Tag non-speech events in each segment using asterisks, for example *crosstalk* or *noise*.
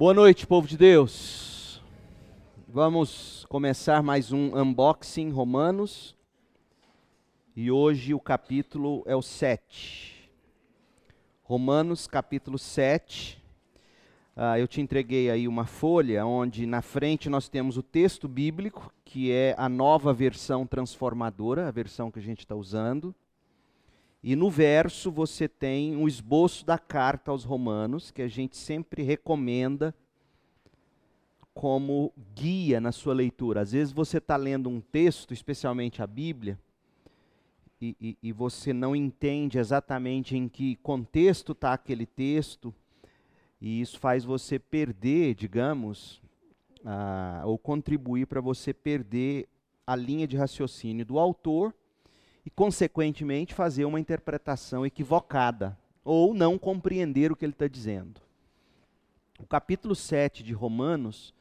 Boa noite, povo de Deus. Vamos começar mais um unboxing Romanos. E hoje o capítulo é o 7. Romanos, capítulo 7. Ah, eu te entreguei aí uma folha onde na frente nós temos o texto bíblico, que é a nova versão transformadora, a versão que a gente está usando. E no verso você tem um esboço da carta aos Romanos, que a gente sempre recomenda como guia na sua leitura. Às vezes você está lendo um texto, especialmente a Bíblia, e, e, e você não entende exatamente em que contexto está aquele texto, e isso faz você perder, digamos, ou contribuir para você perder a linha de raciocínio do autor e, consequentemente, fazer uma interpretação equivocada ou não compreender o que ele está dizendo. O capítulo 7 de Romanos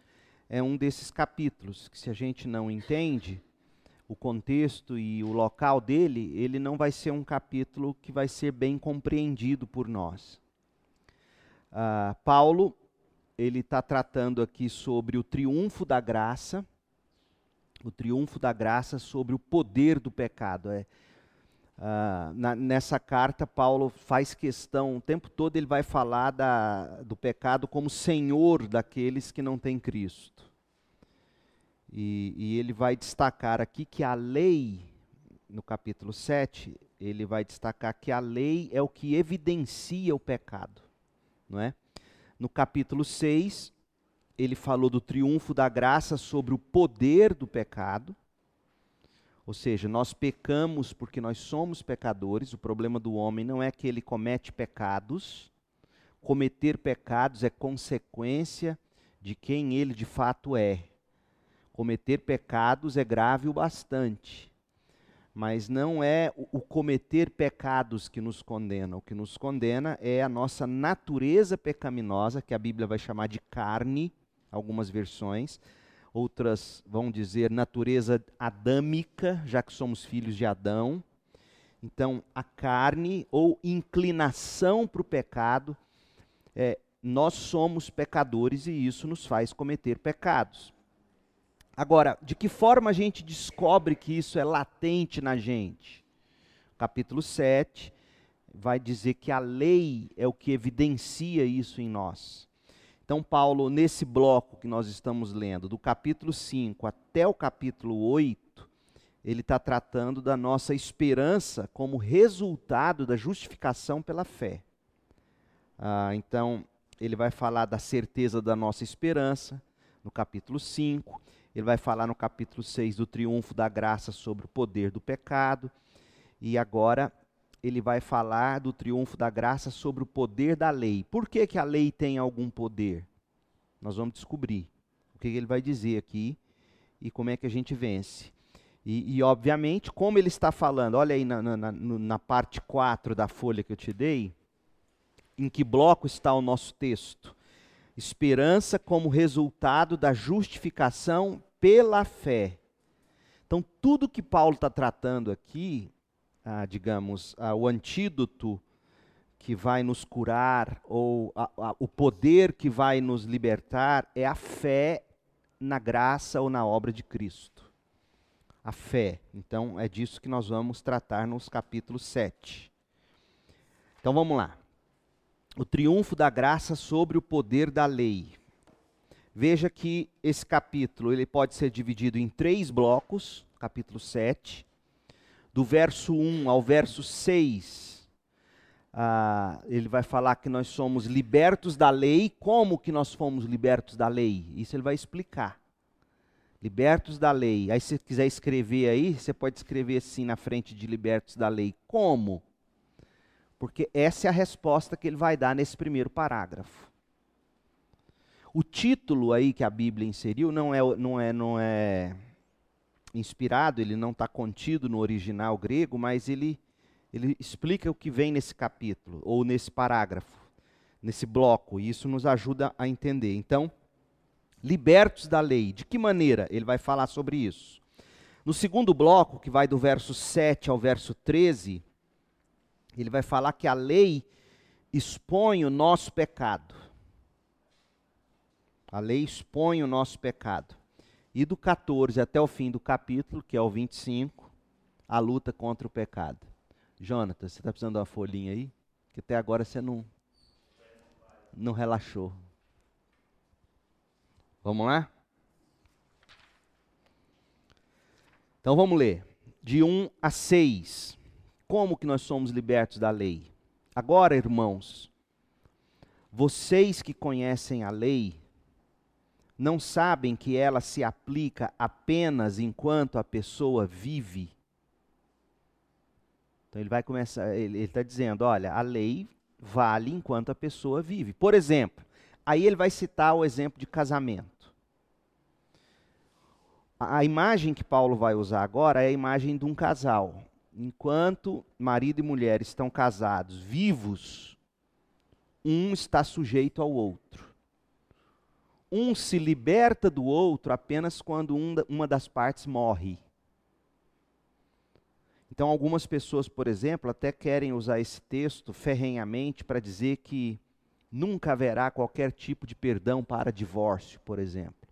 é um desses capítulos que, se a gente não entende o contexto e o local dele, ele não vai ser um capítulo que vai ser bem compreendido por nós. Uh, Paulo ele está tratando aqui sobre o triunfo da graça o triunfo da graça sobre o poder do pecado. É, uh, na, nessa carta, Paulo faz questão, o tempo todo ele vai falar da, do pecado como senhor daqueles que não têm Cristo. E, e ele vai destacar aqui que a lei, no capítulo 7, ele vai destacar que a lei é o que evidencia o pecado. Não é? No capítulo 6, ele falou do triunfo da graça sobre o poder do pecado. Ou seja, nós pecamos porque nós somos pecadores. O problema do homem não é que ele comete pecados. Cometer pecados é consequência de quem ele de fato é. Cometer pecados é grave o bastante. Mas não é o cometer pecados que nos condena. O que nos condena é a nossa natureza pecaminosa, que a Bíblia vai chamar de carne, algumas versões. Outras vão dizer natureza adâmica, já que somos filhos de Adão. Então, a carne ou inclinação para o pecado, é, nós somos pecadores e isso nos faz cometer pecados. Agora, de que forma a gente descobre que isso é latente na gente? Capítulo 7 vai dizer que a lei é o que evidencia isso em nós. Então, Paulo, nesse bloco que nós estamos lendo, do capítulo 5 até o capítulo 8, ele está tratando da nossa esperança como resultado da justificação pela fé. Ah, então, ele vai falar da certeza da nossa esperança, no capítulo 5. Ele vai falar no capítulo 6 do triunfo da graça sobre o poder do pecado. E agora ele vai falar do triunfo da graça sobre o poder da lei. Por que, que a lei tem algum poder? Nós vamos descobrir o que ele vai dizer aqui e como é que a gente vence. E, e obviamente, como ele está falando, olha aí na, na, na parte 4 da folha que eu te dei, em que bloco está o nosso texto? Esperança como resultado da justificação pela fé. Então, tudo que Paulo está tratando aqui ah, digamos, ah, o antídoto que vai nos curar, ou a, a, o poder que vai nos libertar, é a fé na graça ou na obra de Cristo. A fé. Então, é disso que nós vamos tratar nos capítulos 7. Então, vamos lá. O triunfo da graça sobre o poder da lei. Veja que esse capítulo ele pode ser dividido em três blocos, capítulo 7 do verso 1 ao verso 6, ah, ele vai falar que nós somos libertos da lei. Como que nós fomos libertos da lei? Isso ele vai explicar. Libertos da lei. Aí, se quiser escrever aí, você pode escrever assim na frente de libertos da lei. Como? Porque essa é a resposta que ele vai dar nesse primeiro parágrafo. O título aí que a Bíblia inseriu não é, não é, não é inspirado, ele não está contido no original grego, mas ele, ele explica o que vem nesse capítulo, ou nesse parágrafo, nesse bloco, e isso nos ajuda a entender. Então, libertos da lei, de que maneira? Ele vai falar sobre isso. No segundo bloco, que vai do verso 7 ao verso 13, ele vai falar que a lei expõe o nosso pecado. A lei expõe o nosso pecado. E do 14 até o fim do capítulo, que é o 25, a luta contra o pecado. Jonatas, você está precisando de uma folhinha aí? Que até agora você não, não relaxou. Vamos lá? Então vamos ler. De 1 a 6. Como que nós somos libertos da lei? Agora, irmãos, vocês que conhecem a lei, não sabem que ela se aplica apenas enquanto a pessoa vive? Então ele vai começar, ele está dizendo, olha, a lei vale enquanto a pessoa vive. Por exemplo, aí ele vai citar o exemplo de casamento. A, a imagem que Paulo vai usar agora é a imagem de um casal. Enquanto marido e mulher estão casados, vivos, um está sujeito ao outro. Um se liberta do outro apenas quando um, uma das partes morre. Então, algumas pessoas, por exemplo, até querem usar esse texto ferrenhamente para dizer que nunca haverá qualquer tipo de perdão para divórcio, por exemplo.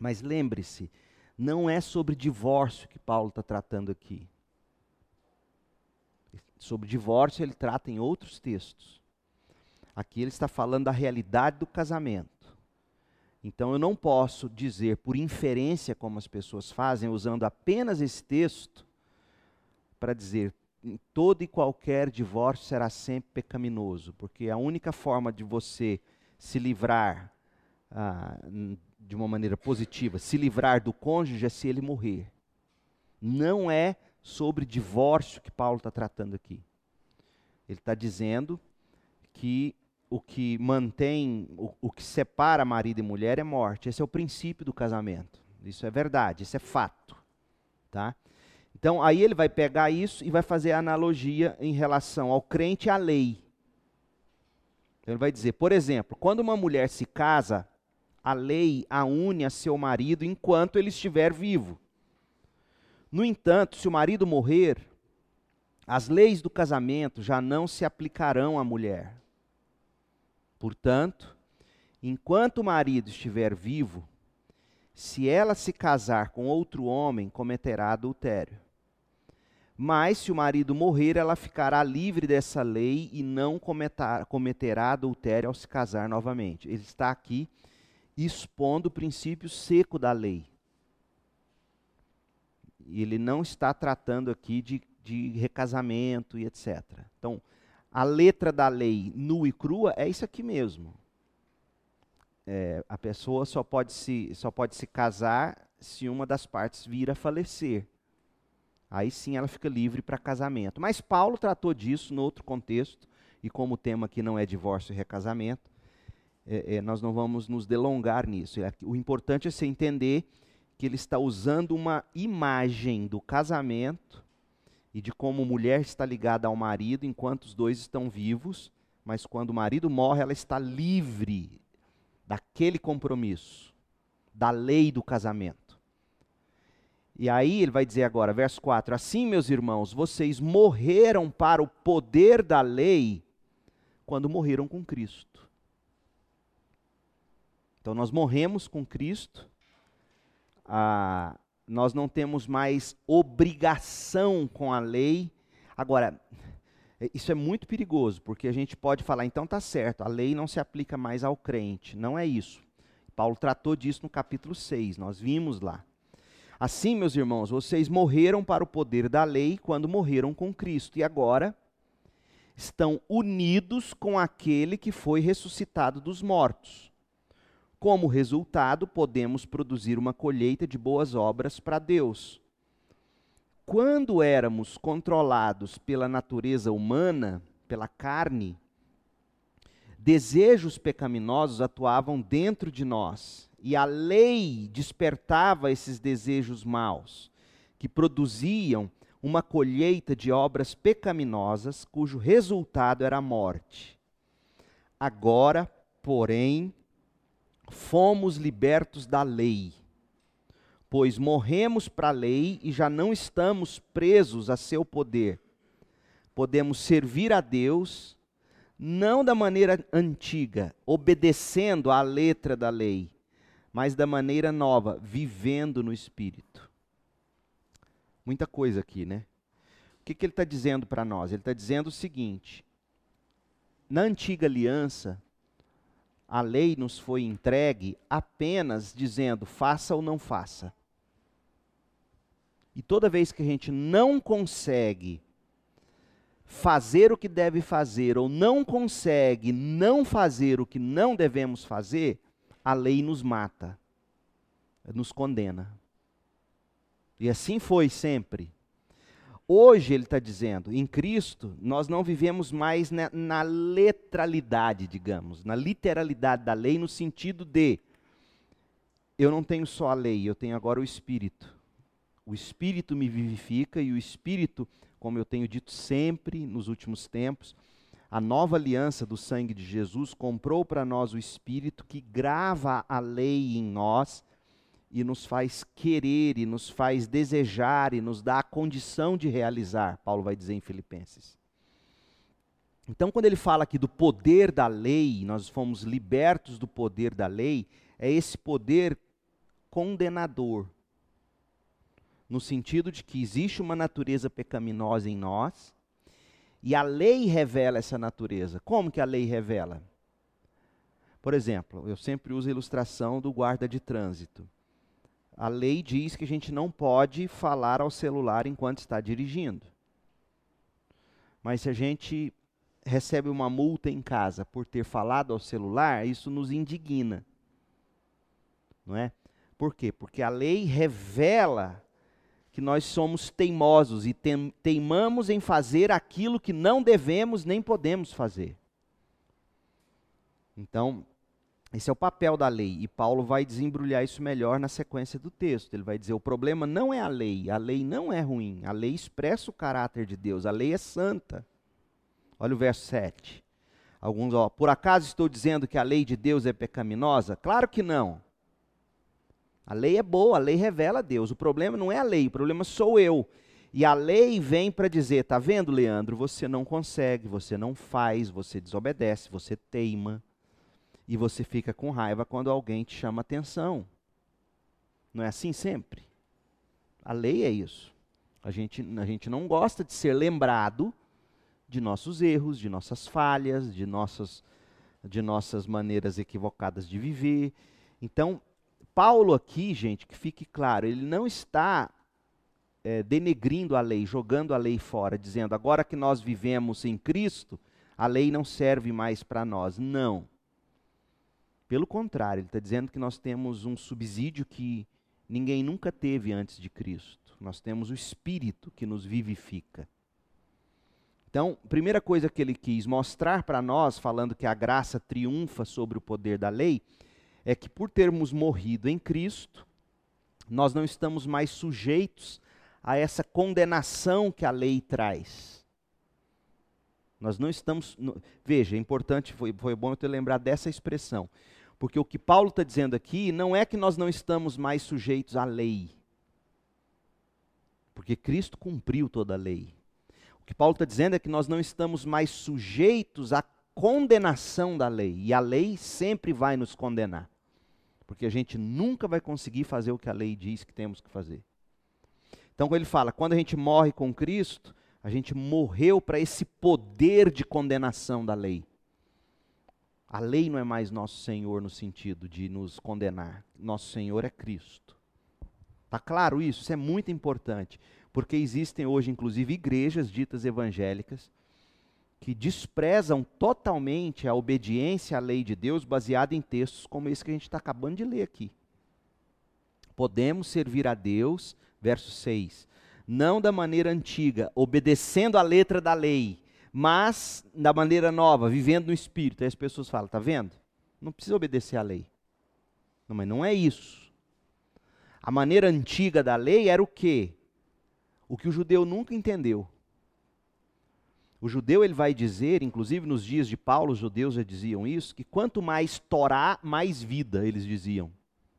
Mas lembre-se, não é sobre divórcio que Paulo está tratando aqui. Sobre divórcio ele trata em outros textos. Aqui ele está falando da realidade do casamento. Então eu não posso dizer por inferência, como as pessoas fazem, usando apenas esse texto, para dizer todo e qualquer divórcio será sempre pecaminoso, porque a única forma de você se livrar ah, de uma maneira positiva, se livrar do cônjuge é se ele morrer. Não é sobre divórcio que Paulo está tratando aqui. Ele está dizendo que o que mantém, o, o que separa marido e mulher é morte. Esse é o princípio do casamento. Isso é verdade, isso é fato. Tá? Então, aí ele vai pegar isso e vai fazer a analogia em relação ao crente e à lei. Então, ele vai dizer, por exemplo, quando uma mulher se casa, a lei a une a seu marido enquanto ele estiver vivo. No entanto, se o marido morrer, as leis do casamento já não se aplicarão à mulher. Portanto, enquanto o marido estiver vivo, se ela se casar com outro homem, cometerá adultério. Mas se o marido morrer, ela ficará livre dessa lei e não cometerá, cometerá adultério ao se casar novamente. Ele está aqui expondo o princípio seco da lei. Ele não está tratando aqui de, de recasamento e etc. Então, a letra da lei nua e crua é isso aqui mesmo. É, a pessoa só pode, se, só pode se casar se uma das partes vir a falecer. Aí sim ela fica livre para casamento. Mas Paulo tratou disso no outro contexto, e como o tema aqui não é divórcio e recasamento, é, é, nós não vamos nos delongar nisso. É, o importante é você entender que ele está usando uma imagem do casamento e de como mulher está ligada ao marido enquanto os dois estão vivos, mas quando o marido morre, ela está livre daquele compromisso, da lei do casamento. E aí ele vai dizer agora, verso 4: Assim, meus irmãos, vocês morreram para o poder da lei quando morreram com Cristo. Então nós morremos com Cristo, nós não temos mais obrigação com a lei. Agora, é, isso é muito perigoso, porque a gente pode falar, então tá certo, a lei não se aplica mais ao crente. Não é isso. Paulo tratou disso no capítulo 6, nós vimos lá. Assim, meus irmãos, vocês morreram para o poder da lei quando morreram com Cristo, e agora estão unidos com aquele que foi ressuscitado dos mortos. Como resultado, podemos produzir uma colheita de boas obras para Deus. Quando éramos controlados pela natureza humana, pela carne, desejos pecaminosos atuavam dentro de nós, e a lei despertava esses desejos maus, que produziam uma colheita de obras pecaminosas, cujo resultado era a morte. Agora, porém, fomos libertos da lei, pois morremos para a lei e já não estamos presos a seu poder. Podemos servir a Deus não da maneira antiga, obedecendo à letra da lei, mas da maneira nova, vivendo no Espírito. Muita coisa aqui, né? O que, que ele está dizendo para nós? Ele está dizendo o seguinte: na antiga aliança, a lei nos foi entregue apenas dizendo faça ou não faça. E toda vez que a gente não consegue fazer o que deve fazer ou não consegue não fazer o que não devemos fazer, a lei nos mata, nos condena. E assim foi sempre. Hoje, ele está dizendo, em Cristo, nós não vivemos mais na, na letralidade, digamos, na literalidade da lei, no sentido de eu não tenho só a lei, eu tenho agora o Espírito. O Espírito me vivifica e o Espírito, como eu tenho dito sempre nos últimos tempos, a nova aliança do sangue de Jesus comprou para nós o Espírito que grava a lei em nós e nos faz querer, e nos faz desejar, e nos dá a condição de realizar, Paulo vai dizer em Filipenses. Então, quando ele fala aqui do poder da lei, nós fomos libertos do poder da lei, é esse poder condenador, no sentido de que existe uma natureza pecaminosa em nós, e a lei revela essa natureza. Como que a lei revela? Por exemplo, eu sempre uso a ilustração do guarda de trânsito. A lei diz que a gente não pode falar ao celular enquanto está dirigindo. Mas se a gente recebe uma multa em casa por ter falado ao celular, isso nos indigna. Não é? Por quê? Porque a lei revela que nós somos teimosos e teimamos em fazer aquilo que não devemos nem podemos fazer. Então, esse é o papel da lei, e Paulo vai desembrulhar isso melhor na sequência do texto. Ele vai dizer: o problema não é a lei, a lei não é ruim, a lei expressa o caráter de Deus, a lei é santa. Olha o verso 7. Alguns, ó, por acaso estou dizendo que a lei de Deus é pecaminosa? Claro que não. A lei é boa, a lei revela a Deus. O problema não é a lei, o problema sou eu. E a lei vem para dizer: tá vendo, Leandro? Você não consegue, você não faz, você desobedece, você teima e você fica com raiva quando alguém te chama atenção. Não é assim sempre? A lei é isso. A gente, a gente não gosta de ser lembrado de nossos erros, de nossas falhas, de nossas, de nossas maneiras equivocadas de viver. Então, Paulo aqui, gente, que fique claro, ele não está é, denegrindo a lei, jogando a lei fora, dizendo agora que nós vivemos em Cristo, a lei não serve mais para nós. Não. Pelo contrário, ele está dizendo que nós temos um subsídio que ninguém nunca teve antes de Cristo. Nós temos o Espírito que nos vivifica. Então, primeira coisa que ele quis mostrar para nós, falando que a graça triunfa sobre o poder da lei, é que por termos morrido em Cristo, nós não estamos mais sujeitos a essa condenação que a lei traz. Nós não estamos. Veja, é importante, foi, foi bom eu ter lembrado dessa expressão. Porque o que Paulo está dizendo aqui não é que nós não estamos mais sujeitos à lei. Porque Cristo cumpriu toda a lei. O que Paulo está dizendo é que nós não estamos mais sujeitos à condenação da lei. E a lei sempre vai nos condenar. Porque a gente nunca vai conseguir fazer o que a lei diz que temos que fazer. Então, quando ele fala, quando a gente morre com Cristo, a gente morreu para esse poder de condenação da lei. A lei não é mais nosso Senhor no sentido de nos condenar. Nosso Senhor é Cristo. Está claro isso? Isso é muito importante. Porque existem hoje, inclusive, igrejas ditas evangélicas que desprezam totalmente a obediência à lei de Deus baseada em textos como esse que a gente está acabando de ler aqui. Podemos servir a Deus, verso 6, não da maneira antiga, obedecendo a letra da lei, mas da maneira nova, vivendo no Espírito. Aí as pessoas falam, tá vendo? Não precisa obedecer à lei. Não, mas não é isso. A maneira antiga da lei era o quê? O que o judeu nunca entendeu. O judeu ele vai dizer, inclusive nos dias de Paulo, os judeus já diziam isso, que quanto mais Torá, mais vida, eles diziam.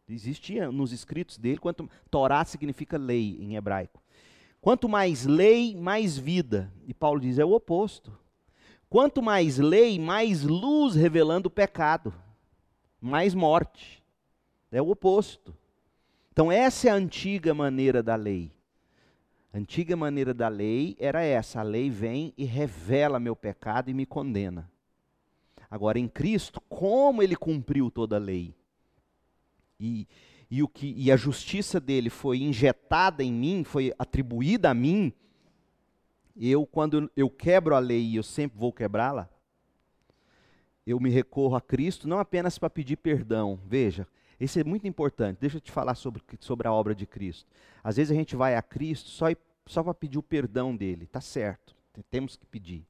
Existia nos escritos dele, quanto Torá significa lei em hebraico. Quanto mais lei, mais vida. E Paulo diz: é o oposto. quanto mais lei, mais luz revelando o pecado, mais morte. É o oposto. Então, essa é a antiga maneira da lei. A antiga maneira da lei era essa: a lei vem e revela meu pecado e me condena. Agora, em Cristo, como ele cumpriu toda a lei? E, e, o que, e a justiça dele foi injetada em mim, foi atribuída a mim, eu, quando eu quebro a lei e eu sempre vou quebrá-la, eu me recorro a Cristo não apenas para pedir perdão. Veja, isso é muito importante. Deixa eu te falar sobre, sobre a obra de Cristo. Às vezes a gente vai a Cristo só, só para pedir o perdão dele. Está certo, temos que pedir.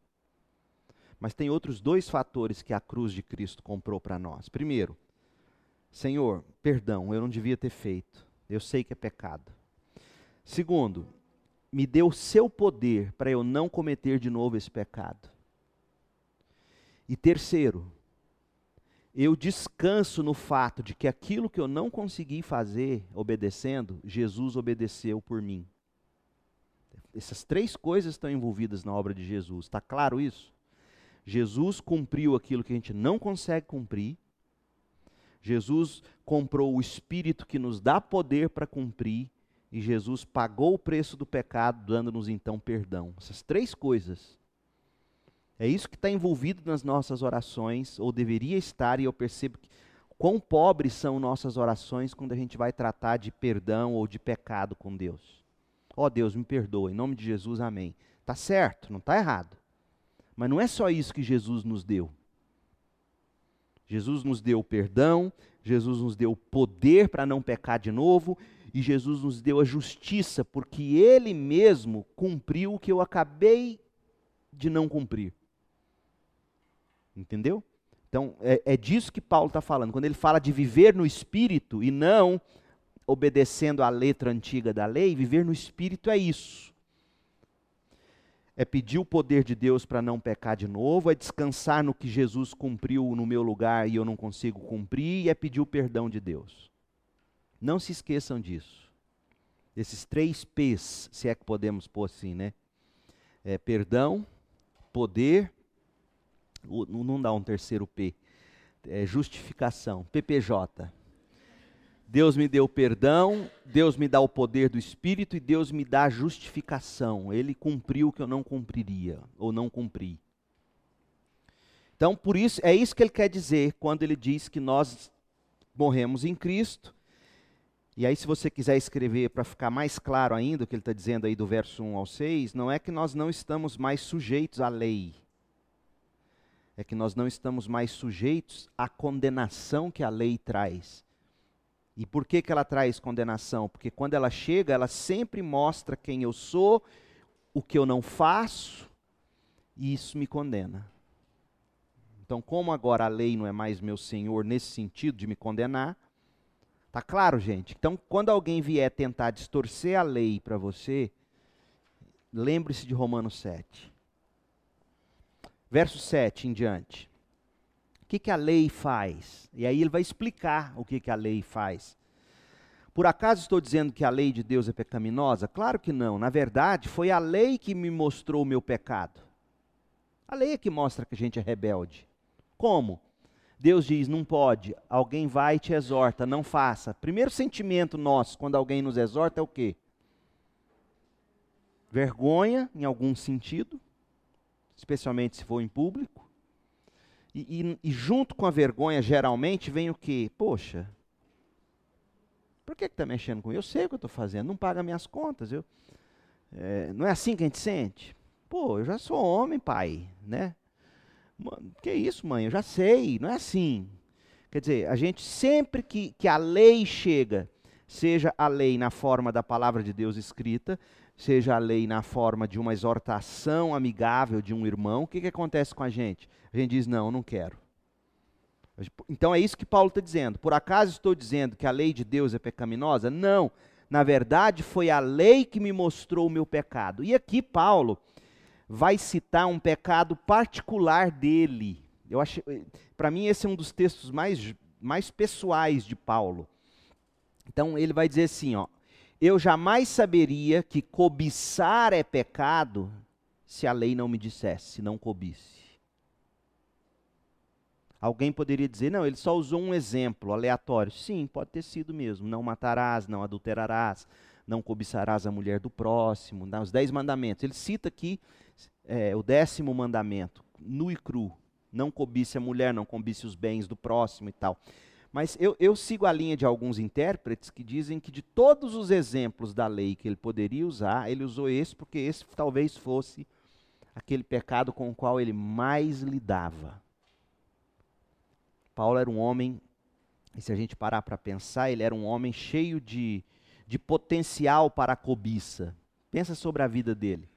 Mas tem outros dois fatores que a cruz de Cristo comprou para nós. Primeiro, Senhor, perdão, eu não devia ter feito. Eu sei que é pecado. Segundo, me deu seu poder para eu não cometer de novo esse pecado. E terceiro, eu descanso no fato de que aquilo que eu não consegui fazer obedecendo, Jesus obedeceu por mim. Essas três coisas estão envolvidas na obra de Jesus. Está claro isso? Jesus cumpriu aquilo que a gente não consegue cumprir. Jesus comprou o Espírito que nos dá poder para cumprir. E Jesus pagou o preço do pecado, dando-nos então perdão. Essas três coisas. É isso que está envolvido nas nossas orações, ou deveria estar, e eu percebo que, quão pobres são nossas orações quando a gente vai tratar de perdão ou de pecado com Deus. Ó oh, Deus, me perdoa, em nome de Jesus, amém. Está certo, não está errado. Mas não é só isso que Jesus nos deu. Jesus nos deu perdão, Jesus nos deu poder para não pecar de novo, e Jesus nos deu a justiça, porque Ele mesmo cumpriu o que eu acabei de não cumprir. Entendeu? Então, é, é disso que Paulo está falando. Quando ele fala de viver no espírito e não obedecendo à letra antiga da lei, viver no espírito é isso é pedir o poder de Deus para não pecar de novo, é descansar no que Jesus cumpriu no meu lugar e eu não consigo cumprir, e é pedir o perdão de Deus. Não se esqueçam disso. Esses três P's, se é que podemos pôr assim, né? É perdão, poder, não dá um terceiro P, é justificação, PPJ. Deus me deu perdão, Deus me dá o poder do Espírito e Deus me dá a justificação. Ele cumpriu o que eu não cumpriria ou não cumpri. Então, por isso, é isso que ele quer dizer quando ele diz que nós morremos em Cristo. E aí, se você quiser escrever para ficar mais claro ainda o que ele está dizendo aí do verso 1 ao 6, não é que nós não estamos mais sujeitos à lei. É que nós não estamos mais sujeitos à condenação que a lei traz. E por que, que ela traz condenação? Porque quando ela chega, ela sempre mostra quem eu sou, o que eu não faço, e isso me condena. Então, como agora a lei não é mais meu senhor nesse sentido de me condenar, tá claro, gente? Então, quando alguém vier tentar distorcer a lei para você, lembre-se de Romanos 7. Verso 7 em diante. O que, que a lei faz? E aí ele vai explicar o que, que a lei faz. Por acaso estou dizendo que a lei de Deus é pecaminosa? Claro que não. Na verdade, foi a lei que me mostrou o meu pecado. A lei é que mostra que a gente é rebelde. Como? Deus diz: não pode. Alguém vai e te exorta, não faça. Primeiro sentimento nosso quando alguém nos exorta é o quê? Vergonha, em algum sentido, especialmente se for em público. E, e, e, junto com a vergonha, geralmente, vem o quê? Poxa, por que está mexendo com Eu sei o que eu estou fazendo, não paga minhas contas. Eu, é, não é assim que a gente sente? Pô, eu já sou homem, pai, né? Que isso, mãe? Eu já sei, não é assim. Quer dizer, a gente sempre que, que a lei chega, seja a lei na forma da palavra de Deus escrita, seja a lei na forma de uma exortação amigável de um irmão, o que, que acontece com a gente? A gente diz: não, não quero. Então é isso que Paulo está dizendo. Por acaso estou dizendo que a lei de Deus é pecaminosa? Não. Na verdade, foi a lei que me mostrou o meu pecado. E aqui Paulo vai citar um pecado particular dele. Eu acho, para mim esse é um dos textos mais mais pessoais de Paulo. Então ele vai dizer assim, ó: eu jamais saberia que cobiçar é pecado se a lei não me dissesse, não cobisse. Alguém poderia dizer, não, ele só usou um exemplo aleatório. Sim, pode ter sido mesmo. Não matarás, não adulterarás, não cobiçarás a mulher do próximo, os dez mandamentos. Ele cita aqui é, o décimo mandamento, nu e cru. Não cobice a mulher, não cobice os bens do próximo e tal. Mas eu, eu sigo a linha de alguns intérpretes que dizem que de todos os exemplos da lei que ele poderia usar, ele usou esse porque esse talvez fosse aquele pecado com o qual ele mais lidava. Paulo era um homem, e se a gente parar para pensar, ele era um homem cheio de, de potencial para a cobiça. Pensa sobre a vida dele.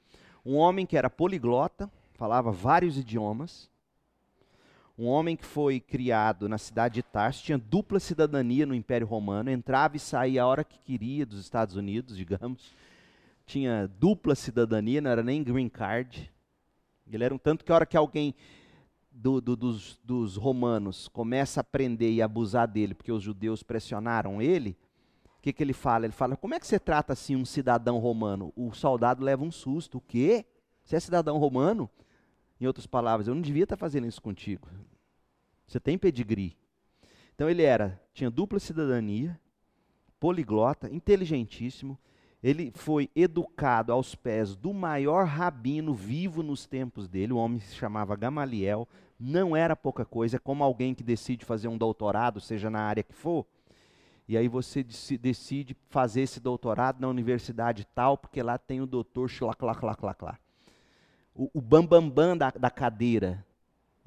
Um homem que era poliglota, falava vários idiomas. Um homem que foi criado na cidade de Tarso, tinha dupla cidadania no Império Romano, entrava e saía a hora que queria dos Estados Unidos, *laughs* digamos. Tinha dupla cidadania, não era nem green card. Ele era um tanto que a hora que alguém do, do, dos, dos romanos começa a prender e abusar dele, porque os judeus pressionaram ele, o que, que ele fala? Ele fala: como é que você trata assim um cidadão romano? O soldado leva um susto. O quê? Você é cidadão romano? Em outras palavras, eu não devia estar fazendo isso contigo. Você tem pedigree. Então ele era, tinha dupla cidadania, poliglota, inteligentíssimo. Ele foi educado aos pés do maior rabino vivo nos tempos dele. O homem se chamava Gamaliel, não era pouca coisa, é como alguém que decide fazer um doutorado, seja na área que for, e aí você decide fazer esse doutorado na universidade tal, porque lá tem o doutor xlaclaclaclaclá. O, o bambambam bam, bam da, da cadeira.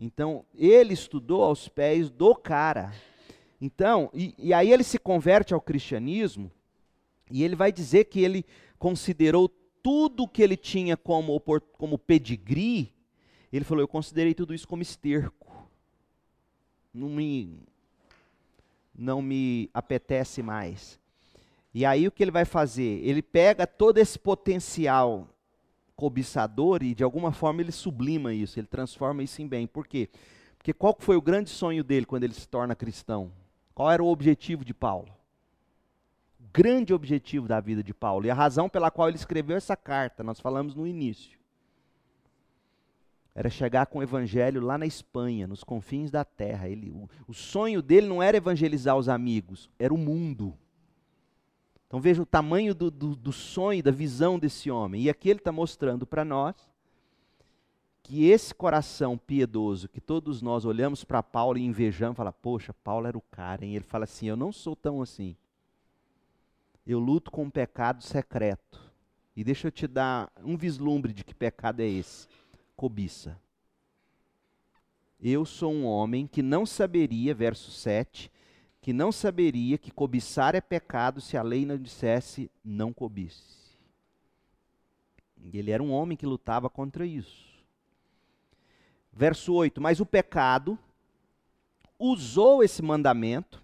Então, ele estudou aos pés do cara. Então, e, e aí ele se converte ao cristianismo, e ele vai dizer que ele considerou tudo que ele tinha como, como pedigree ele falou: Eu considerei tudo isso como esterco. Não me, não me apetece mais. E aí o que ele vai fazer? Ele pega todo esse potencial cobiçador e de alguma forma ele sublima isso, ele transforma isso em bem. Por quê? Porque qual foi o grande sonho dele quando ele se torna cristão? Qual era o objetivo de Paulo? O grande objetivo da vida de Paulo e a razão pela qual ele escreveu essa carta, nós falamos no início era chegar com o evangelho lá na Espanha, nos confins da terra. Ele, o, o, sonho dele não era evangelizar os amigos, era o mundo. Então veja o tamanho do, do, do sonho, da visão desse homem. E aqui ele está mostrando para nós que esse coração piedoso, que todos nós olhamos para Paulo e invejamos, fala, poxa, Paulo era o cara, hein? Ele fala assim, eu não sou tão assim. Eu luto com um pecado secreto. E deixa eu te dar um vislumbre de que pecado é esse cobiça. Eu sou um homem que não saberia, verso 7, que não saberia que cobiçar é pecado se a lei não dissesse não cobice. Ele era um homem que lutava contra isso. Verso 8: Mas o pecado usou esse mandamento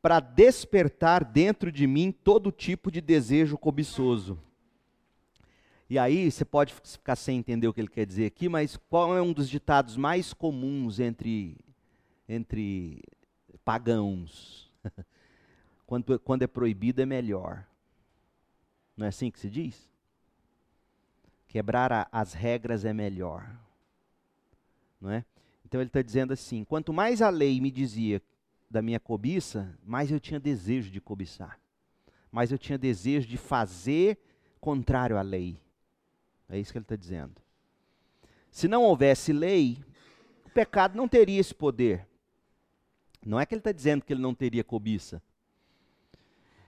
para despertar dentro de mim todo tipo de desejo cobiçoso. E aí você pode ficar sem entender o que ele quer dizer aqui, mas qual é um dos ditados mais comuns entre, entre pagãos? *laughs* quando, quando é proibido é melhor. Não é assim que se diz? Quebrar a, as regras é melhor. Não é? Então ele está dizendo assim: quanto mais a lei me dizia da minha cobiça, mais eu tinha desejo de cobiçar. Mais eu tinha desejo de fazer contrário à lei. É isso que ele está dizendo. Se não houvesse lei, o pecado não teria esse poder. Não é que ele está dizendo que ele não teria cobiça.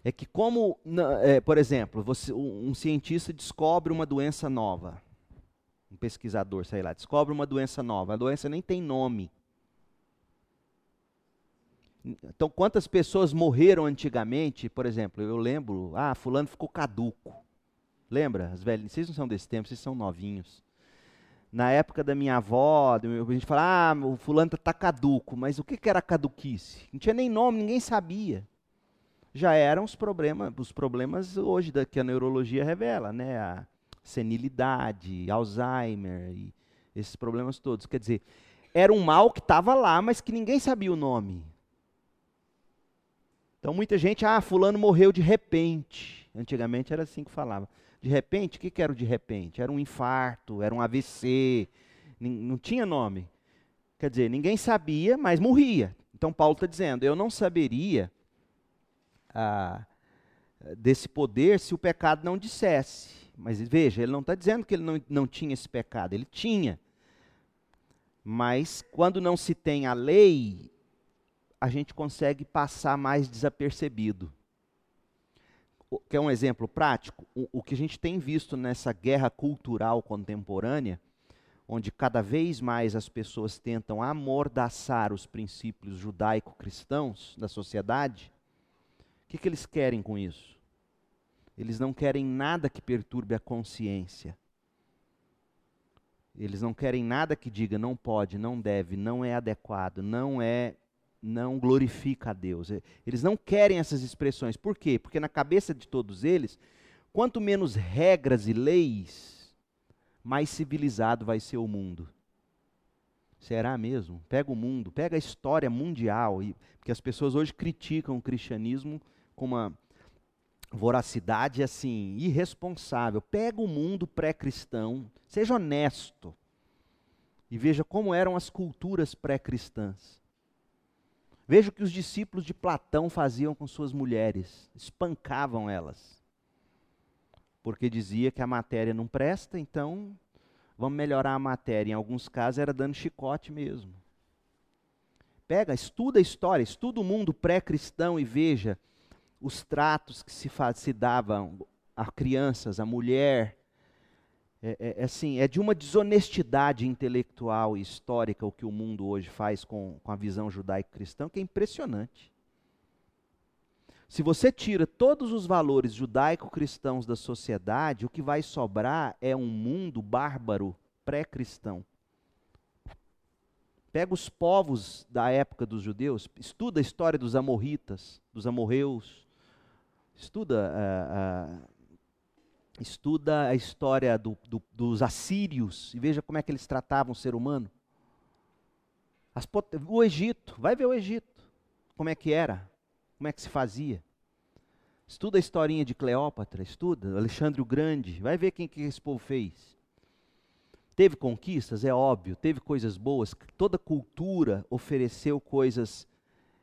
É que, como, é, por exemplo, você, um cientista descobre uma doença nova, um pesquisador, sei lá, descobre uma doença nova, a doença nem tem nome. Então, quantas pessoas morreram antigamente? Por exemplo, eu lembro, ah, fulano ficou caduco. Lembra? As velhas, vocês não são desse tempo, vocês são novinhos. Na época da minha avó, a gente fala, ah, o fulano está caduco, mas o que, que era caduquice? Não tinha nem nome, ninguém sabia. Já eram os problemas, os problemas hoje da, que a neurologia revela, né? A senilidade, Alzheimer e esses problemas todos. Quer dizer, era um mal que estava lá, mas que ninguém sabia o nome. Então muita gente, ah, fulano morreu de repente. Antigamente era assim que falava. De repente, o que, que era o de repente? Era um infarto, era um AVC, não tinha nome. Quer dizer, ninguém sabia, mas morria. Então Paulo está dizendo: eu não saberia ah, desse poder se o pecado não dissesse. Mas veja, ele não está dizendo que ele não, não tinha esse pecado, ele tinha. Mas quando não se tem a lei, a gente consegue passar mais desapercebido. Quer um exemplo prático? O, o que a gente tem visto nessa guerra cultural contemporânea, onde cada vez mais as pessoas tentam amordaçar os princípios judaico-cristãos da sociedade, o que, que eles querem com isso? Eles não querem nada que perturbe a consciência. Eles não querem nada que diga não pode, não deve, não é adequado, não é não glorifica a Deus. Eles não querem essas expressões. Por quê? Porque na cabeça de todos eles, quanto menos regras e leis, mais civilizado vai ser o mundo. Será mesmo? Pega o mundo, pega a história mundial, e, porque as pessoas hoje criticam o cristianismo com uma voracidade assim, irresponsável. Pega o mundo pré-cristão, seja honesto, e veja como eram as culturas pré-cristãs. Veja o que os discípulos de Platão faziam com suas mulheres: espancavam elas. Porque dizia que a matéria não presta, então vamos melhorar a matéria. Em alguns casos era dando chicote mesmo. Pega, estuda a história, estuda o mundo pré-cristão e veja os tratos que se, faz, se davam a crianças, a mulher, é, é, é, assim, é de uma desonestidade intelectual e histórica o que o mundo hoje faz com, com a visão judaico-cristã, que é impressionante. Se você tira todos os valores judaico-cristãos da sociedade, o que vai sobrar é um mundo bárbaro pré-cristão. Pega os povos da época dos judeus, estuda a história dos amorritas, dos amorreus, estuda uh, estuda a história do, do, dos assírios e veja como é que eles tratavam o ser humano. As, o Egito, vai ver o Egito, como é que era, como é que se fazia. Estuda a historinha de Cleópatra, estuda Alexandre o Grande, vai ver quem que esse povo fez. Teve conquistas, é óbvio, teve coisas boas, toda cultura ofereceu coisas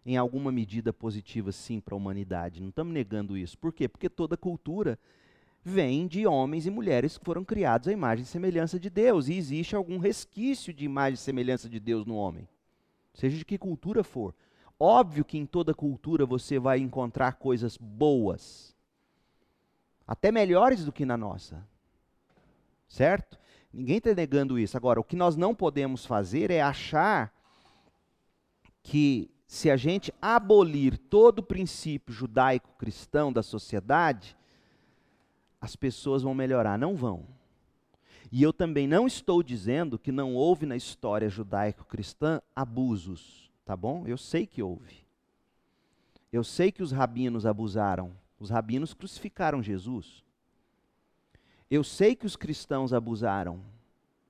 em alguma medida positivas sim para a humanidade. Não estamos negando isso. Por quê? Porque toda cultura vem de homens e mulheres que foram criados à imagem e semelhança de Deus, e existe algum resquício de imagem e semelhança de Deus no homem, seja de que cultura for. Óbvio que em toda cultura você vai encontrar coisas boas, até melhores do que na nossa, certo? Ninguém está negando isso. Agora, o que nós não podemos fazer é achar que se a gente abolir todo o princípio judaico-cristão da sociedade, as pessoas vão melhorar. Não vão. E eu também não estou dizendo que não houve na história judaico-cristã abusos, tá bom? Eu sei que houve. Eu sei que os rabinos abusaram. Os rabinos crucificaram Jesus. Eu sei que os cristãos abusaram.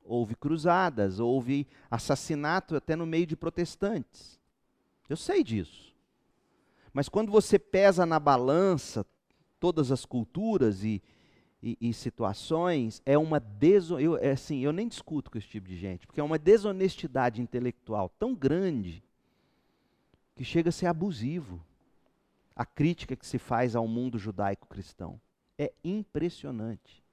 Houve cruzadas, houve assassinato até no meio de protestantes. Eu sei disso. Mas quando você pesa na balança todas as culturas e, e, e situações é uma deso, eu, é assim, eu nem discuto com esse tipo de gente, porque é uma desonestidade intelectual tão grande que chega a ser abusivo. A crítica que se faz ao mundo judaico-cristão é impressionante.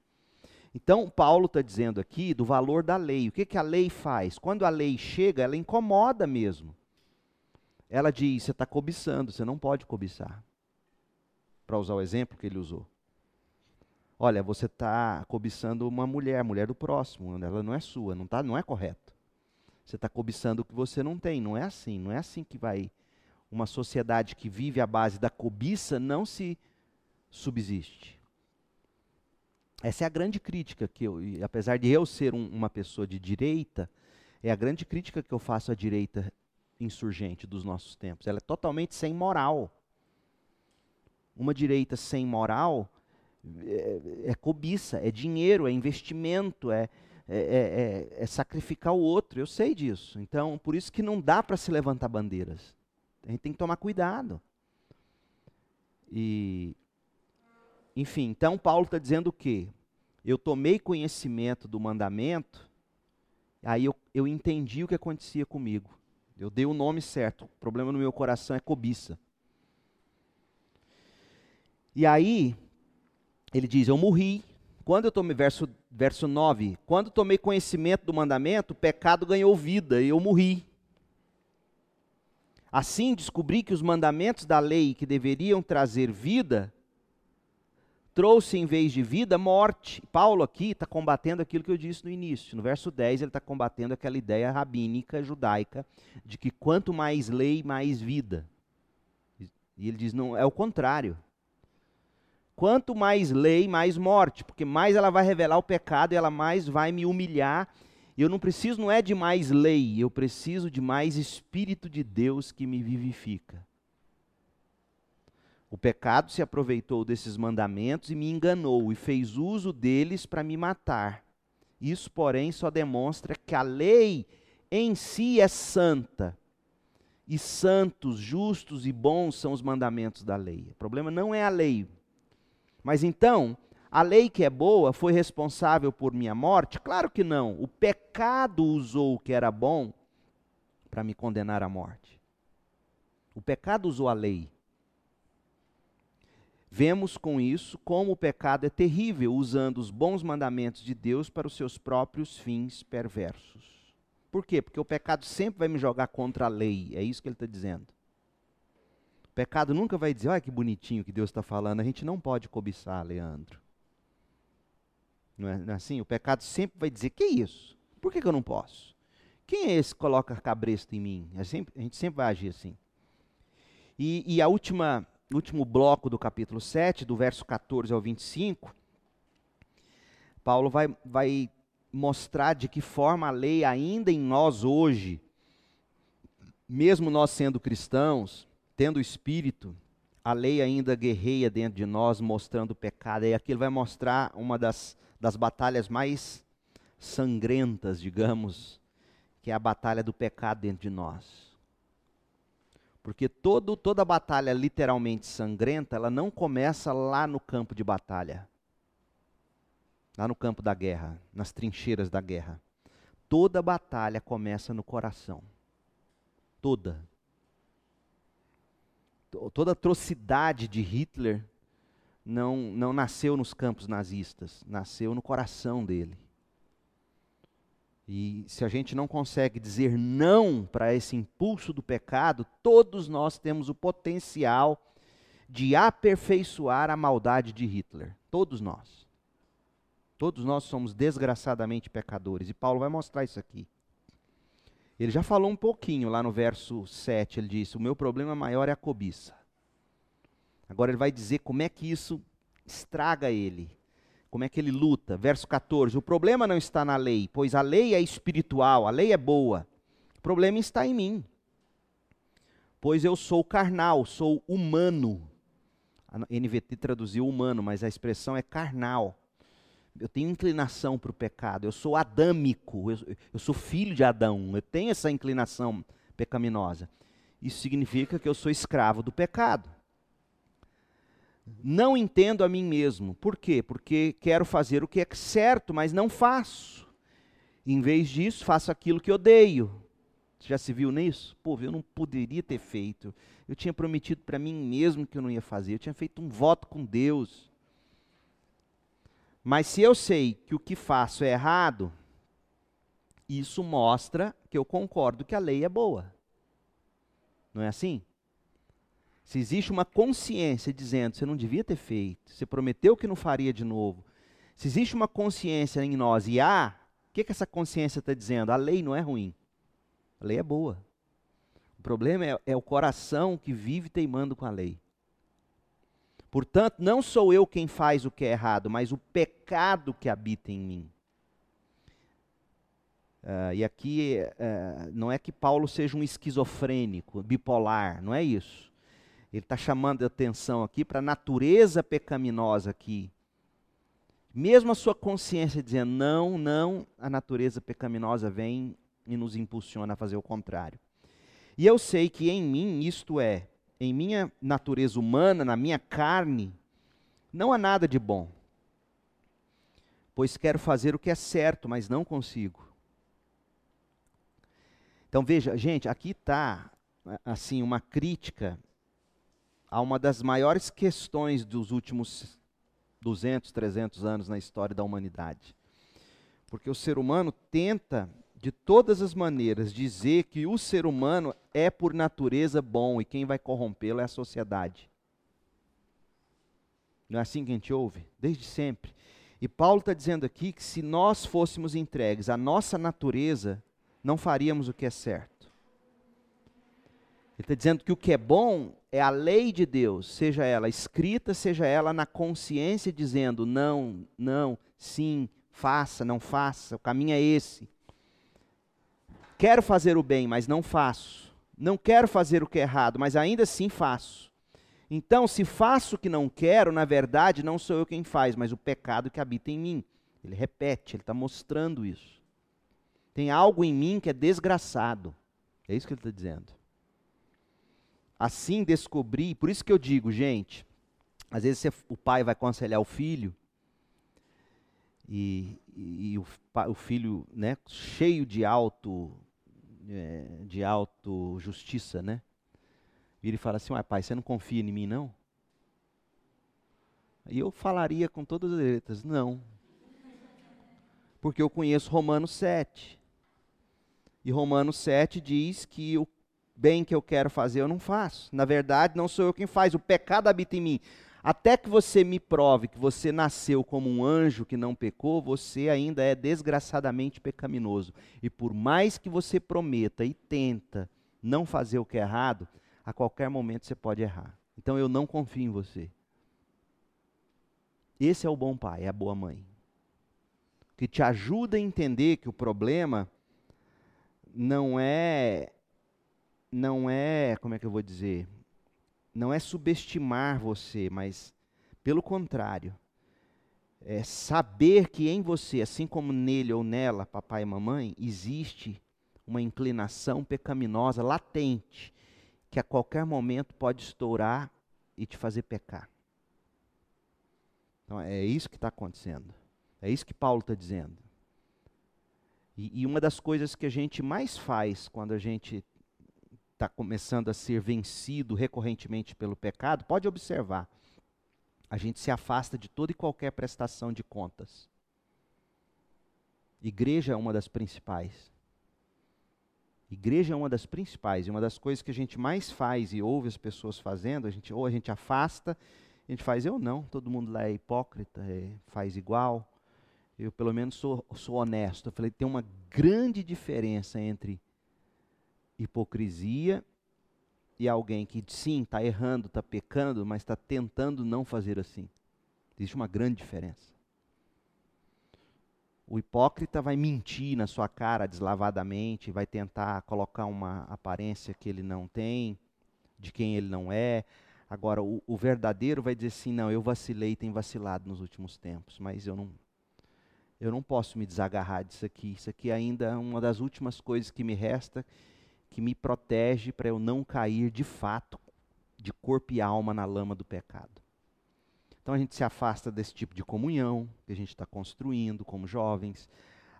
Então, Paulo está dizendo aqui do valor da lei. O que, que a lei faz? Quando a lei chega, ela incomoda mesmo. Ela diz: você está cobiçando, você não pode cobiçar. Para usar o exemplo que ele usou. Olha, você está cobiçando uma mulher, mulher do próximo, ela não é sua, não, tá, não é correto. Você está cobiçando o que você não tem, não é assim, não é assim que vai. Uma sociedade que vive à base da cobiça não se subsiste. Essa é a grande crítica que eu, apesar de eu ser um, uma pessoa de direita, é a grande crítica que eu faço à direita insurgente dos nossos tempos. Ela é totalmente sem moral. Uma direita sem moral é, é cobiça, é dinheiro, é investimento, é, é, é, é, sacrificar o outro. Eu sei disso. Então, por isso que não dá para se levantar bandeiras. A gente tem que tomar cuidado. E, enfim, então Paulo está dizendo o quê? Eu tomei conhecimento do mandamento Aí eu, eu entendi o que acontecia comigo. Eu dei o nome certo. O problema no meu coração é cobiça. E aí, ele diz: Eu morri. Quando eu tomei, verso, verso 9: Quando tomei conhecimento do mandamento, o pecado ganhou vida e eu morri. Assim descobri que os mandamentos da lei que deveriam trazer vida, trouxe em vez de vida morte. Paulo aqui está combatendo aquilo que eu disse no início. No verso 10, ele está combatendo aquela ideia rabínica judaica de que quanto mais lei, mais vida. E ele diz: não, é o contrário. Quanto mais lei, mais morte, porque mais ela vai revelar o pecado e ela mais vai me humilhar eu não preciso, não é de mais lei, eu preciso de mais Espírito de Deus que me vivifica. O pecado se aproveitou desses mandamentos e me enganou e fez uso deles para me matar. Isso, porém, só demonstra que a lei em si é santa. E santos, justos e bons são os mandamentos da lei. O problema não é a lei. Mas então, a lei que é boa foi responsável por minha morte? Claro que não. O pecado usou o que era bom para me condenar à morte. O pecado usou a lei. Vemos com isso como o pecado é terrível, usando os bons mandamentos de Deus para os seus próprios fins perversos. Por quê? Porque o pecado sempre vai me jogar contra a lei. É isso que ele está dizendo. Pecado nunca vai dizer, olha que bonitinho que Deus está falando, a gente não pode cobiçar, Leandro. Não é, é assim? O pecado sempre vai dizer: que é isso? Por que, que eu não posso? Quem é esse que coloca cabresto em mim? É sempre, a gente sempre vai agir assim. E, e a última, último bloco do capítulo 7, do verso 14 ao 25, Paulo vai, vai mostrar de que forma a lei, ainda em nós hoje, mesmo nós sendo cristãos, tendo o Espírito, a lei ainda guerreia dentro de nós, mostrando o pecado. E aqui ele vai mostrar uma das das batalhas mais sangrentas, digamos, que é a batalha do pecado dentro de nós. Porque todo, toda batalha literalmente sangrenta, ela não começa lá no campo de batalha. Lá no campo da guerra, nas trincheiras da guerra. Toda batalha começa no coração. Toda. Toda atrocidade de Hitler não, não nasceu nos campos nazistas, nasceu no coração dele. E se a gente não consegue dizer não para esse impulso do pecado, todos nós temos o potencial de aperfeiçoar a maldade de Hitler. Todos nós. Todos nós somos desgraçadamente pecadores. E Paulo vai mostrar isso aqui. Ele já falou um pouquinho lá no verso 7. Ele disse: O meu problema maior é a cobiça. Agora ele vai dizer como é que isso estraga ele. Como é que ele luta? Verso 14: O problema não está na lei, pois a lei é espiritual, a lei é boa. O problema está em mim. Pois eu sou carnal, sou humano. A NVT traduziu humano, mas a expressão é carnal. Eu tenho inclinação para o pecado, eu sou adâmico, eu, eu sou filho de Adão, eu tenho essa inclinação pecaminosa. Isso significa que eu sou escravo do pecado. Não entendo a mim mesmo. Por quê? Porque quero fazer o que é certo, mas não faço. Em vez disso, faço aquilo que odeio. Você já se viu nisso? Pô, eu não poderia ter feito. Eu tinha prometido para mim mesmo que eu não ia fazer. Eu tinha feito um voto com Deus. Mas se eu sei que o que faço é errado, isso mostra que eu concordo que a lei é boa. Não é assim? Se existe uma consciência dizendo você não devia ter feito, você prometeu que não faria de novo. Se existe uma consciência em nós e há, o que, que essa consciência está dizendo? A lei não é ruim. A lei é boa. O problema é, é o coração que vive teimando com a lei. Portanto, não sou eu quem faz o que é errado, mas o pecado que habita em mim. Uh, e aqui uh, não é que Paulo seja um esquizofrênico, bipolar, não é isso. Ele está chamando a atenção aqui para a natureza pecaminosa aqui. Mesmo a sua consciência dizendo não, não, a natureza pecaminosa vem e nos impulsiona a fazer o contrário. E eu sei que em mim, isto é, em minha natureza humana, na minha carne, não há nada de bom. Pois quero fazer o que é certo, mas não consigo. Então veja, gente, aqui está assim uma crítica a uma das maiores questões dos últimos 200, 300 anos na história da humanidade. Porque o ser humano tenta de todas as maneiras dizer que o ser humano é por natureza bom e quem vai corrompê-lo é a sociedade. Não é assim que a gente ouve? Desde sempre. E Paulo está dizendo aqui que se nós fôssemos entregues à nossa natureza, não faríamos o que é certo. Ele está dizendo que o que é bom é a lei de Deus, seja ela escrita, seja ela na consciência, dizendo não, não, sim, faça, não faça, o caminho é esse. Quero fazer o bem, mas não faço. Não quero fazer o que é errado, mas ainda assim faço. Então, se faço o que não quero, na verdade não sou eu quem faz, mas o pecado que habita em mim. Ele repete, ele está mostrando isso. Tem algo em mim que é desgraçado. É isso que ele está dizendo. Assim descobri, por isso que eu digo, gente, às vezes você, o pai vai aconselhar o filho, e, e, e o, o, filho, né, cheio de auto, é, de auto justiça, né, vira e fala assim, pai, você não confia em mim, não? E eu falaria com todas as letras, não. Porque eu conheço Romanos 7. E Romanos 7 diz que o bem que eu quero fazer eu não faço. Na verdade, não sou eu quem faz, o pecado habita em mim. Até que você me prove que você nasceu como um anjo que não pecou, você ainda é desgraçadamente pecaminoso. E por mais que você prometa e tenta não fazer o que é errado, a qualquer momento você pode errar. Então eu não confio em você. Esse é o bom pai, é a boa mãe. Que te ajuda a entender que o problema não é não é, como é que eu vou dizer? Não é subestimar você, mas pelo contrário, é saber que em você, assim como nele ou nela, papai e mamãe, existe uma inclinação pecaminosa latente que a qualquer momento pode estourar e te fazer pecar. Então é isso que está acontecendo. É isso que Paulo está dizendo. E, e uma das coisas que a gente mais faz quando a gente está começando a ser vencido recorrentemente pelo pecado, pode observar, a gente se afasta de toda e qualquer prestação de contas. Igreja é uma das principais. Igreja é uma das principais, e uma das coisas que a gente mais faz e ouve as pessoas fazendo, a gente, ou a gente afasta, a gente faz, eu não, todo mundo lá é hipócrita, é, faz igual eu pelo menos sou, sou honesto. Eu falei, tem uma grande diferença entre hipocrisia e alguém que sim está errando, está pecando, mas está tentando não fazer assim. Existe uma grande diferença. O hipócrita vai mentir na sua cara deslavadamente, vai tentar colocar uma aparência que ele não tem, de quem ele não é. Agora, o, o verdadeiro vai dizer assim: não, eu vacilei, tem vacilado nos últimos tempos, mas eu não, eu não posso me desagarrar disso aqui. Isso aqui ainda é uma das últimas coisas que me resta, que me protege para eu não cair de fato, de corpo e alma, na lama do pecado. Então a gente se afasta desse tipo de comunhão que a gente está construindo como jovens,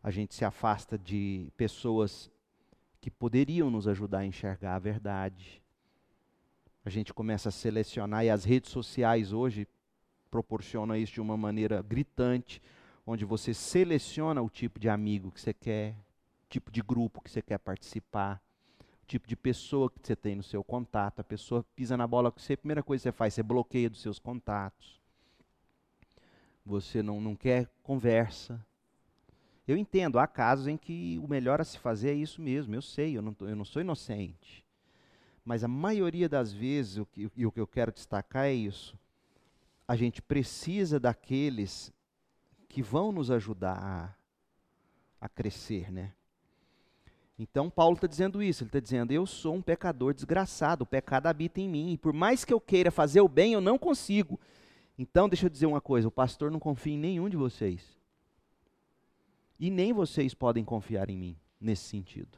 a gente se afasta de pessoas que poderiam nos ajudar a enxergar a verdade. A gente começa a selecionar, e as redes sociais hoje proporcionam isso de uma maneira gritante onde você seleciona o tipo de amigo que você quer, tipo de grupo que você quer participar, tipo de pessoa que você tem no seu contato. A pessoa pisa na bola com você, a primeira coisa que você faz, você bloqueia dos seus contatos. Você não, não quer conversa. Eu entendo, há casos em que o melhor a se fazer é isso mesmo, eu sei, eu não, tô, eu não sou inocente. Mas a maioria das vezes, o que, e o que eu quero destacar é isso. A gente precisa daqueles que vão nos ajudar a, a crescer, né? Então Paulo está dizendo isso, ele está dizendo, eu sou um pecador desgraçado, o pecado habita em mim, e por mais que eu queira fazer o bem, eu não consigo. Então, deixa eu dizer uma coisa, o pastor não confia em nenhum de vocês. E nem vocês podem confiar em mim, nesse sentido.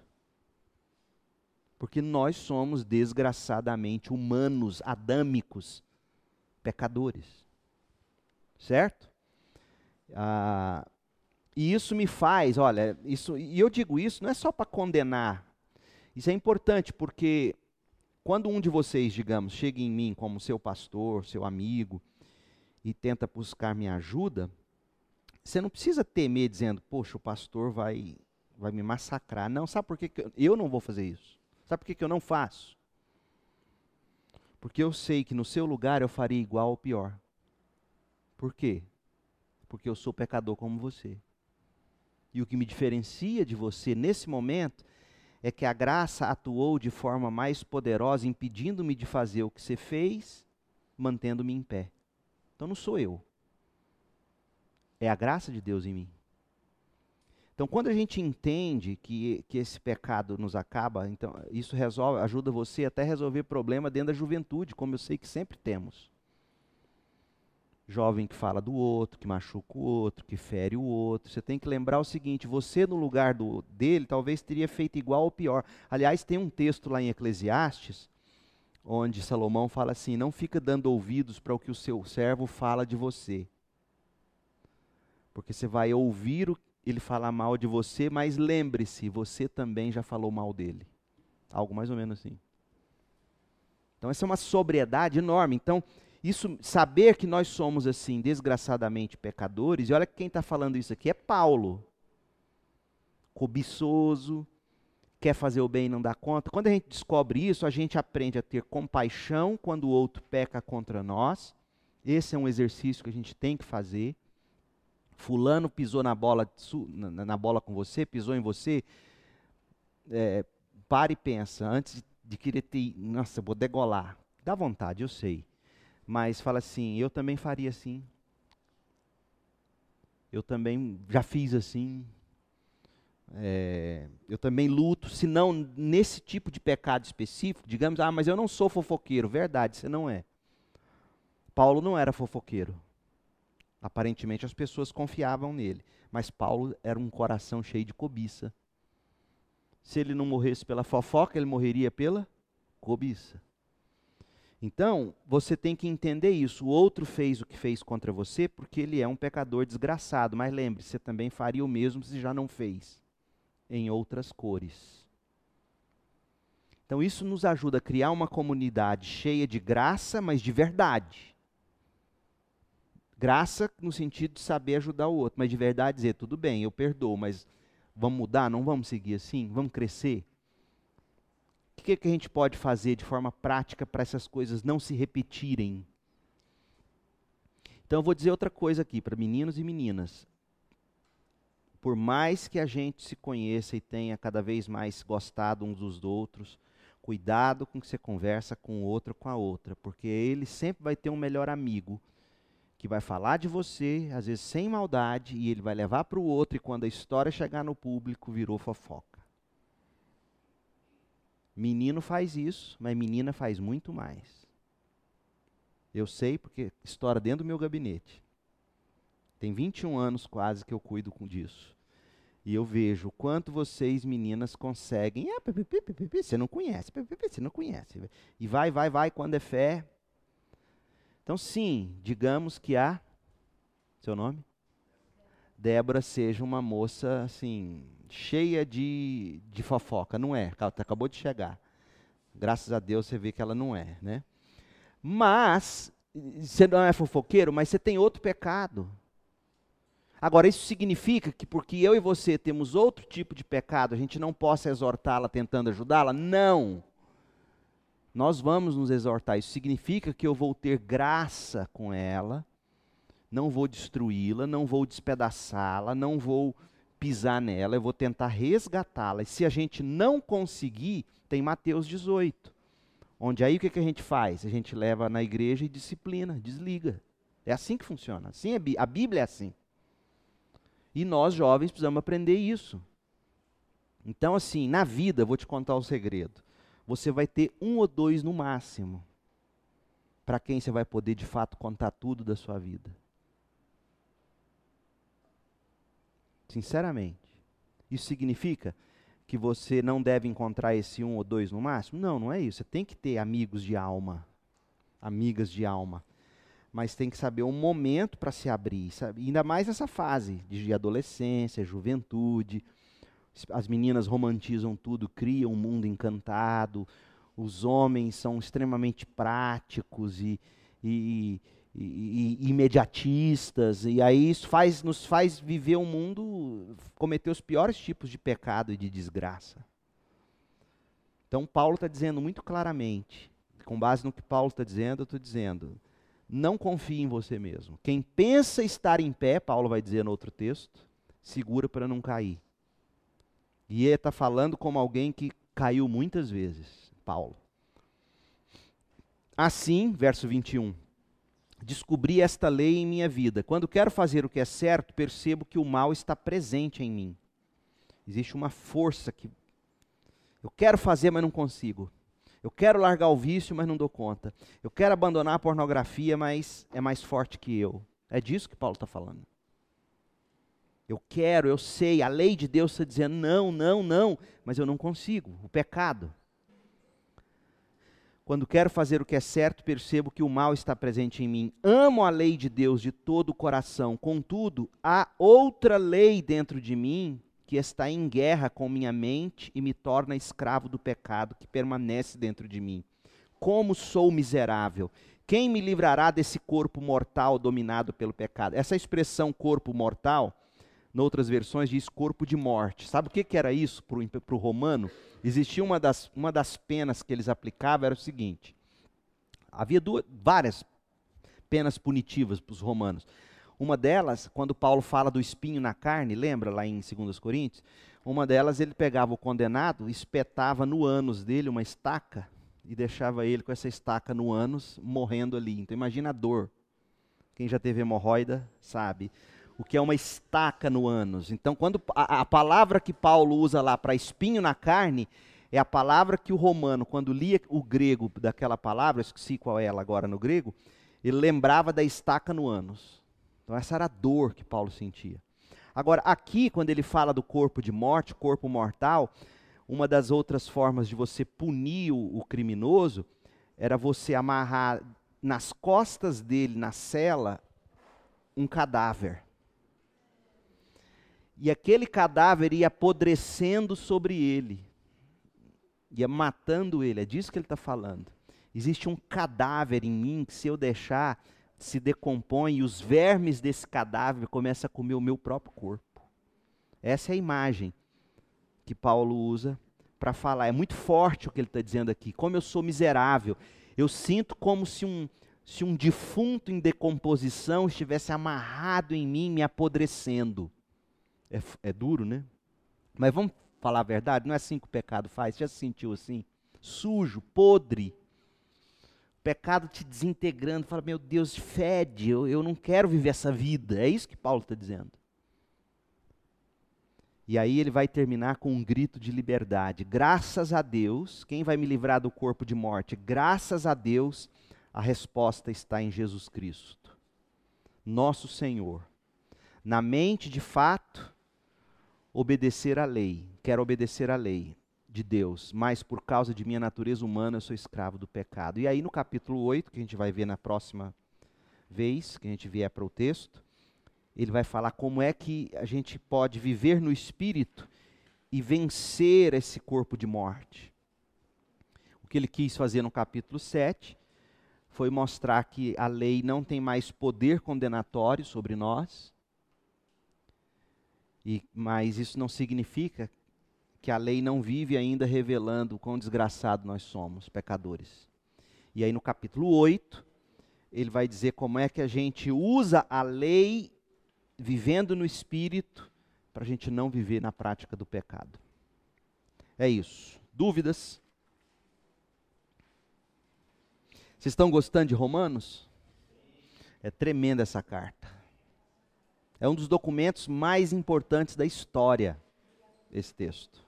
Porque nós somos desgraçadamente humanos, adâmicos, pecadores. Certo? Ah, e isso me faz, olha, isso, e eu digo isso não é só para condenar, Isso é importante porque quando um de vocês, digamos, chega em mim como seu pastor, seu amigo, e tenta buscar minha ajuda, você não precisa temer dizendo, poxa, o pastor vai, vai me massacrar. Não, sabe por que, que eu não vou fazer isso? Sabe por que, que eu não faço? Porque eu sei que no seu lugar eu faria igual ou pior. Por quê? Porque eu sou pecador como você. E o que me diferencia de você nesse momento é que a graça atuou de forma mais poderosa, impedindo-me de fazer o que você fez, mantendo-me em pé. Então não sou eu. É a graça de Deus em mim. Então, quando a gente entende que, que esse pecado nos acaba, então isso resolve, ajuda você até a resolver problema dentro da juventude, como eu sei que sempre temos. Jovem que fala do outro, que machuca o outro, que fere o outro. Você tem que lembrar o seguinte: você no lugar do, dele talvez teria feito igual ou pior. Aliás, tem um texto lá em Eclesiastes onde Salomão fala assim: não fica dando ouvidos para o que o seu servo fala de você. Porque você vai ouvir o ele falar mal de você, mas lembre-se, você também já falou mal dele. Algo mais ou menos assim. Então, essa é uma sobriedade enorme. Então, isso, saber que nós somos assim, desgraçadamente pecadores, e olha quem está falando isso aqui é Paulo. Cobiçoso, quer fazer o bem e não dá conta. Quando a gente descobre isso, a gente aprende a ter compaixão quando o outro peca contra nós. Esse é um exercício que a gente tem que fazer fulano pisou na bola, na, bola com você, pisou em você, é, para e pensa, antes de querer ter, nossa, vou degolar. Dá vontade, eu sei. Mas fala assim, eu também faria assim. Eu também já fiz assim. É, eu também luto, se não nesse tipo de pecado específico, digamos, ah, mas eu não sou fofoqueiro. Verdade, você não é. Paulo não era fofoqueiro. Aparentemente as pessoas confiavam nele, mas Paulo era um coração cheio de cobiça. Se ele não morresse pela fofoca, ele morreria pela cobiça. Então, você tem que entender isso. O outro fez o que fez contra você porque ele é um pecador desgraçado. Mas lembre, você também faria o mesmo se já não fez, em outras cores. Então, isso nos ajuda a criar uma comunidade cheia de graça, mas de verdade. Graça no sentido de saber ajudar o outro, mas de verdade dizer, tudo bem, eu perdoo, mas vamos mudar, não vamos seguir assim? Vamos crescer? Que, que a gente pode fazer de forma prática para essas coisas não se repetirem? Então eu vou dizer outra coisa aqui para meninos e meninas. Por mais que a gente se conheça e tenha cada vez mais gostado uns dos outros, cuidado com que você conversa com o outro com a outra, porque ele sempre vai ter um melhor amigo que vai falar de você, às vezes sem maldade, e ele vai levar para o outro, e quando a história chegar no público, virou fofoca. Menino faz isso, mas menina faz muito mais. Eu sei porque história dentro do meu gabinete. Tem 21 anos quase que eu cuido com disso. E eu vejo o quanto vocês, meninas, conseguem. Ah, você não conhece, você não conhece. E vai, vai, vai, quando é fé, então, sim, digamos que a seu nome? Débora seja uma moça assim, cheia de, de fofoca. Não é, acabou de chegar. Graças a Deus você vê que ela não é, né? Mas, você não é fofoqueiro, mas você tem outro pecado. Agora, isso significa que porque eu e você temos outro tipo de pecado, a gente não possa exortá-la tentando ajudá-la? Não nós vamos nos exortar. Isso significa que eu vou ter graça com ela, não vou destruí-la, não vou despedaçá-la, não vou pisar nela, eu vou tentar resgatá-la. E se a gente não conseguir, tem Mateus 18, onde aí o que, que a gente faz? A gente leva na igreja e disciplina, desliga. É assim que funciona. Assim é, a Bíblia é assim. E nós jovens precisamos aprender isso. Então, assim, na vida, vou te contar o um segredo você vai ter um ou dois no máximo para quem você vai poder de fato contar tudo da sua vida. Sinceramente. Isso significa que você não deve encontrar esse um ou dois no máximo? Não, não é isso. Você tem que ter amigos de alma, amigas de alma. Mas tem que saber um momento para se abrir, sabe? ainda mais nessa fase de adolescência, juventude As meninas romantizam tudo, criam um mundo encantado. Os homens são extremamente práticos e, e, e, e imediatistas. E aí isso faz, nos faz viver um mundo, cometer os piores tipos de pecado e de desgraça. Então Paulo está dizendo muito claramente, com base no que Paulo está dizendo, eu estou dizendo, não confie em você mesmo. Quem pensa estar em pé, Paulo vai dizer no outro texto, segura para não cair. E ele está falando como alguém que caiu muitas vezes, Paulo. Assim, verso 21, descobri esta lei em minha vida. Quando quero fazer o que é certo, percebo que o mal está presente em mim. Existe uma força que eu quero fazer, mas não consigo. Eu quero largar o vício, mas não dou conta. Eu quero abandonar a pornografia, mas é mais forte que eu. É disso que Paulo está falando. Eu quero, eu sei, a lei de Deus está dizendo não, não, não, mas eu não consigo. O pecado. Quando quero fazer o que é certo, percebo que o mal está presente em mim. Amo a lei de Deus de todo o coração, contudo, há outra lei dentro de mim que está em guerra com minha mente e me torna escravo do pecado que permanece dentro de mim. Como sou miserável! Quem me livrará desse corpo mortal dominado pelo pecado? Essa expressão corpo mortal, em outras versões, diz corpo de morte. Sabe o que, que era isso para o romano? Existia uma das, uma das penas que eles aplicavam, era o seguinte: havia duas, várias penas punitivas para os romanos. Uma delas, quando Paulo fala do espinho na carne, lembra lá em 2 Coríntios? Uma delas, ele pegava o condenado, espetava no ânus dele uma estaca e deixava ele com essa estaca no ânus, morrendo ali. Então imagina a dor. Quem já teve hemorroida sabe o que é uma estaca no ânus. Então, quando a, a palavra que Paulo usa lá para espinho na carne é a palavra que o romano, quando lia o grego daquela palavra, esqueci qual é ela agora no grego, ele lembrava da estaca no ânus. Então, essa era a dor que Paulo sentia. Agora, aqui, quando ele fala do corpo de morte, corpo mortal, uma das outras formas de você punir o, o criminoso era você amarrar nas costas dele, na cela, um cadáver. E aquele cadáver ia apodrecendo sobre ele, ia matando ele. É disso que ele está falando. Existe um cadáver em mim que, se eu deixar, se decompõe e os vermes desse cadáver começam a comer o meu próprio corpo. Essa é a imagem que Paulo usa para falar. É muito forte o que ele está dizendo aqui. Como eu sou miserável. Eu sinto como se um, se um defunto em decomposição estivesse amarrado em mim, me apodrecendo. É, é duro, né? Mas vamos falar a verdade? Não é assim que o pecado faz? Já se sentiu assim? Sujo, podre pecado te desintegrando, fala, meu Deus, fede, eu, eu não quero viver essa vida. É isso que Paulo está dizendo. E aí ele vai terminar com um grito de liberdade. Graças a Deus, quem vai me livrar do corpo de morte? Graças a Deus, a resposta está em Jesus Cristo, nosso Senhor. Na mente, de fato, obedecer à lei, quero obedecer à lei de Deus, mas por causa de minha natureza humana eu sou escravo do pecado. E aí no capítulo 8, que a gente vai ver na próxima vez que a gente vier para o texto, ele vai falar como é que a gente pode viver no espírito e vencer esse corpo de morte. O que ele quis fazer no capítulo 7 foi mostrar que a lei não tem mais poder condenatório sobre nós, e, mas isso não significa que a lei não vive ainda revelando o quão desgraçado nós somos, pecadores. E aí no capítulo 8, ele vai dizer como é que a gente usa a lei vivendo no espírito para a gente não viver na prática do pecado. É isso. Dúvidas? Vocês estão gostando de Romanos? É tremenda essa carta. É um dos documentos mais importantes da história, esse texto.